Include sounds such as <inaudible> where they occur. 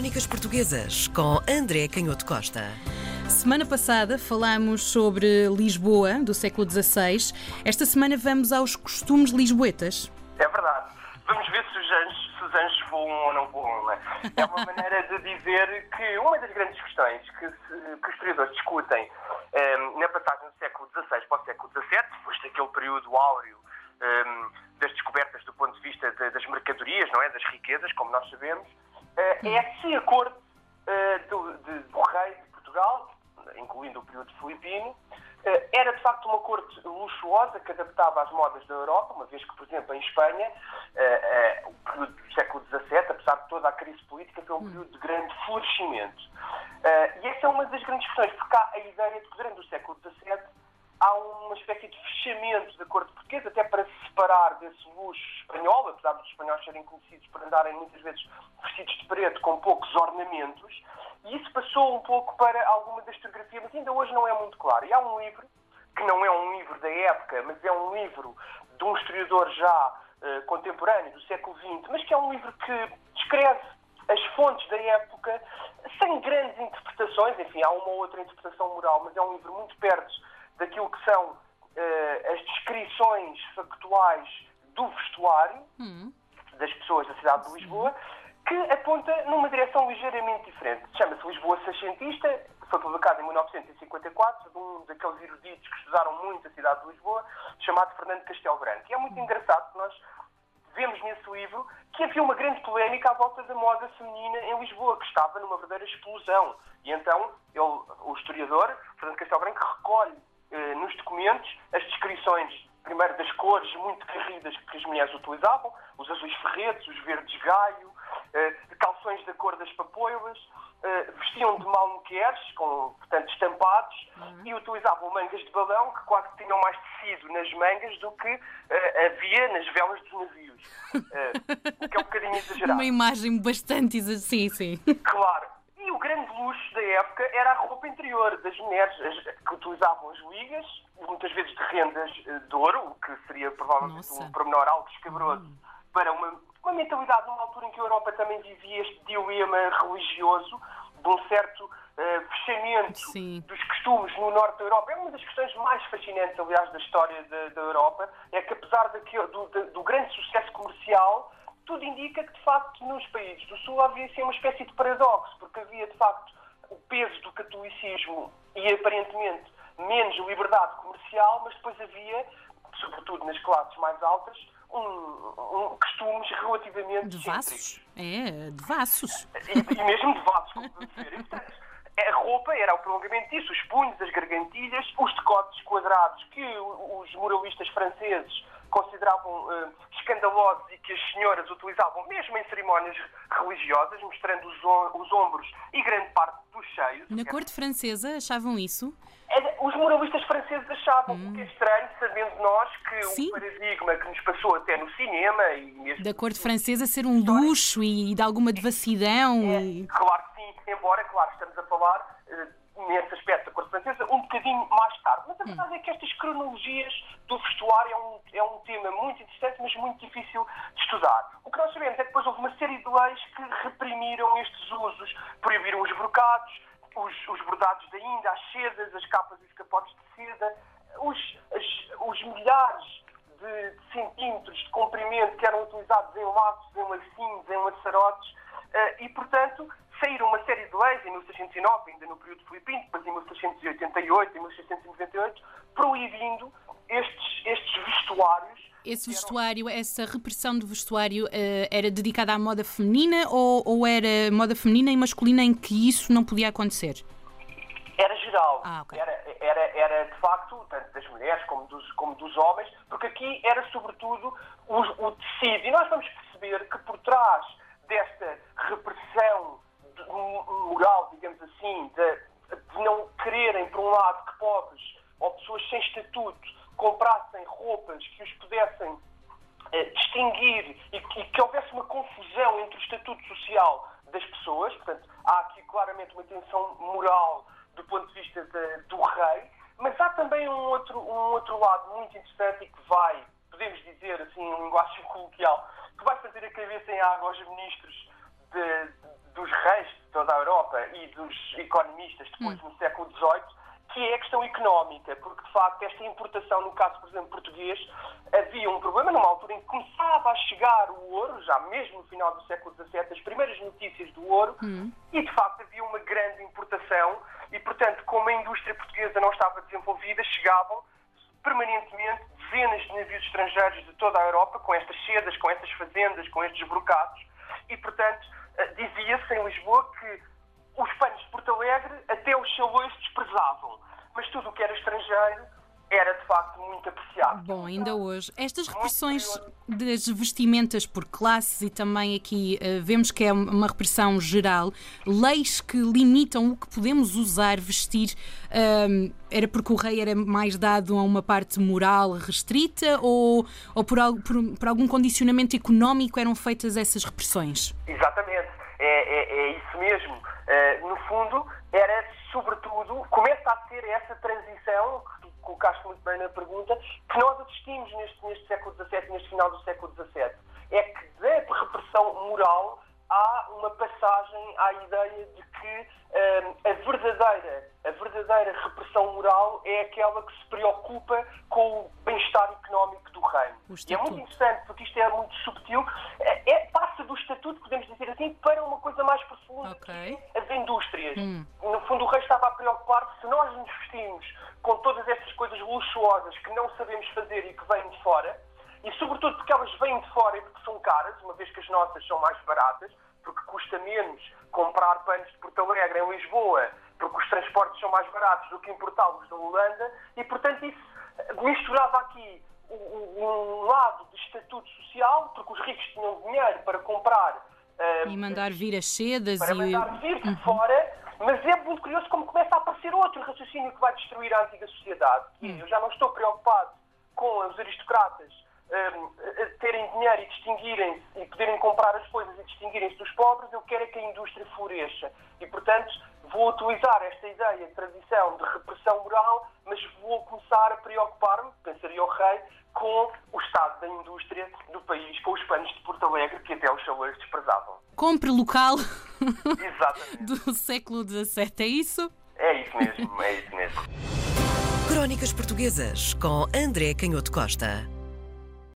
Crónicas Portuguesas com André Canhoto Costa. Semana passada falámos sobre Lisboa, do século XVI. Esta semana vamos aos costumes lisboetas. É verdade. Vamos ver se os anjos, se os anjos voam ou não voam. Não é? é uma maneira de dizer que uma das grandes questões que, se, que os historiadores discutem um, ehm, na passagem do século XVI para o século XVII, depois daquele período áureo um, ehm, das descobertas do ponto de vista de, das mercadorias, não é? das riquezas, como nós sabemos, é se a corte uh, do, de, do rei de Portugal, incluindo o período filipino, uh, era de facto uma corte luxuosa que adaptava às modas da Europa, uma vez que, por exemplo, em Espanha, o período do século XVII, apesar de toda a crise política, foi um período de grande florescimento. e essa é uma das grandes questões, porque há a ideia de que durante o século XVII há uma espécie de fechamento da corte portuguesa, até para se separar desse luxo espanhol, apesar dos espanhóis serem conhecidos por andarem muitas vezes vestidos de preto com poucos ornamentos, e isso passou um pouco para alguma da historiografia, mas ainda hoje não é muito claro. E há um livro, que não é um livro da época, mas é um livro de um historiador já uh, contemporâneo, do século XX, mas que é um livro que descreve as fontes da época sem grandes interpretações, enfim, há uma ou outra interpretação moral, mas é um livro muito perto daquilo que são uh, as descrições factuais do vestuário hum. das pessoas da cidade de Lisboa, que aponta numa direção ligeiramente diferente. Chama-se Lisboa Seixentista, foi publicado em 1954, de um daqueles eruditos que estudaram muito a cidade de Lisboa, chamado Fernando Castelo Branco. E é muito engraçado que nós vemos nesse livro que havia uma grande polémica à volta da moda feminina em Lisboa, que estava numa verdadeira explosão. E então ele, o historiador, Fernando Castelo Branco, recolhe eh, nos documentos as descrições, primeiro das cores muito carridas que as mulheres utilizavam, os azuis ferretes, os verdes gaio, eh, calções da cor das papoilas, eh, vestiam de malmequeres, com, portanto, estampados, uhum. e utilizavam mangas de balão que quase tinham mais tecido nas mangas do que havia nas velas dos navios. O que é um bocadinho <laughs> exagerado. Uma imagem bastante exagerada, sim, sim. Claro o grande luxo da época era a roupa interior das mulheres, que utilizavam as ligas, muitas vezes de rendas eh, de ouro, o que seria provavelmente Nossa. um pormenor algo escabroso hum. para uma, uma mentalidade numa altura em que a Europa também vivia este dilema religioso de um certo uh, fechamento Sim. dos costumes no norte da Europa. É uma das questões mais fascinantes, aliás, da história da, da Europa, é que apesar daquilo, do, do grande sucesso comercial, tudo indica que, de facto, nos países do Sul havia assim, uma espécie de paradoxo, porque havia, de facto, o peso do catolicismo e, aparentemente, menos liberdade comercial, mas depois havia, sobretudo nas classes mais altas, um, um costumes relativamente devassos. É, devassos. E, e mesmo devassos, como dizer. <laughs> E, portanto, a roupa era o prolongamento disso, os punhos, as gargantilhas, os decotes quadrados que os moralistas franceses consideravam uh, escandalosos e que as senhoras utilizavam mesmo em cerimónias religiosas, mostrando os, os ombros e grande parte dos seios. Na corte francesa achavam isso? Os moralistas franceses achavam, hum. o que é estranho, sabendo nós que Sim. o paradigma que nos passou até no cinema e mesmo... Da corte francesa ser um luxo e de alguma devassidão. É, e... Claro embora, claro, estamos a falar uh, nesse aspecto da corte francesa um bocadinho mais tarde. Mas a verdade hum. é que estas cronologias do vestuário é um, é um tema muito interessante, mas muito difícil de estudar. O que nós sabemos é que depois houve uma série de leis que reprimiram estes usos, proibiram os brocados, os, os bordados da Índia, as sedas, as capas e os capotes de seda, os, as, os milhares de, de, centímetros de comprimento que eram utilizados em laços, em lacinhos, em laçarotes, uh, e, portanto, saíram uma série de leis em 1609, ainda no período filipino, depois em 1688, em 1698, proibindo estes, estes vestuários esse vestuário, essa repressão do vestuário uh, era dedicada à moda feminina ou, ou, era moda feminina e masculina em que isso não podia acontecer? Era geral. Ah, okay. era, era, era, de facto, tanto das mulheres como dos, como dos homens, porque aqui era sobretudo o, o tecido. E nós vamos perceber que por trás desta repressão moral, digamos assim, de, de não quererem, por um lado, que pobres ou pessoas sem estatuto comprassem roupas que os pudessem eh, distinguir e que, que houvesse uma confusão entre o estatuto social das pessoas. Portanto, há aqui claramente uma tensão moral do ponto de vista de, do rei, mas há também um outro, um outro lado muito interessante e que vai, podemos dizer assim em linguagem <laughs> coloquial, que vai fazer a cabeça em água aos ministros de, dos reis economistas depois no século XVIII, que é a questão económica, porque de facto esta importação, no caso, por exemplo, português, havia um problema numa altura em que começava a chegar o ouro, já mesmo no final do século XVII, as primeiras notícias do ouro, Hum. e de facto havia uma grande importação, e portanto, como a indústria portuguesa não estava desenvolvida, chegavam permanentemente dezenas de navios estrangeiros de toda a Europa, com estas sedas, com estas fazendas, com estes brocados, e portanto, eh, dizia-se em Lisboa que os panos de Porto Alegre até os chalões desprezavam, mas tudo o que era estrangeiro era de facto muito apreciado. Bom, ainda hoje, estas repressões das vestimentas por classes e também aqui eh, vemos que é uma repressão geral, leis que limitam o que podemos usar, vestir, ehm, era porque o rei era mais dado a uma parte moral restrita ou, ou por, al- por- por algum condicionamento económico eram feitas essas repressões? Exatamente, é, é- é isso mesmo. Eh, no fundo, era sobretudo, começa a ser essa transição, colocaste muito bem na pergunta, que nós assistimos neste, neste século XVII, neste final do século XVII. É que da repressão moral há uma passagem à ideia de que eh, a verdadeira a verdadeira repressão moral é aquela que se preocupa com o bem-estar económico do reino. E é muito interessante, porque isto é muito subtil, é, é- passa do estatuto, podemos dizer assim, para uma coisa mais profunda, Ok. Indústrias. Hum. No fundo, o rei estava a preocupar-se se nós nos vestimos com todas estas coisas luxuosas que não sabemos fazer e que vêm de fora, e sobretudo porque elas vêm de fora e porque são caras, uma vez que as nossas são mais baratas, porque custa menos comprar panos de Porto Alegre em Lisboa, porque os transportes são mais baratos do que importá-los da Holanda, e portanto isso misturava aqui um- lado de estatuto social, porque os ricos tinham dinheiro para comprar E mandar vir as sedas para e. mandar vir de fora, mas é muito curioso como começa a aparecer outro raciocínio que vai destruir a antiga sociedade. É, eu já não estou preocupado com os aristocratas terem dinheiro e distinguirem-se e poderem comprar as coisas e distinguirem-se dos pobres, eu quero é que a indústria floresça. E, portanto, vou utilizar esta ideia de tradição de repressão moral, mas vou começar a preocupar-me, pensaria o rei, com o estado da indústria do país, com os panos de Porto Alegre, que até os chalões desprezavam. Compre local <laughs> Exatamente. do século XVII, é isso? É isso mesmo, é isso mesmo. Crónicas Portuguesas com André Canhoto Costa.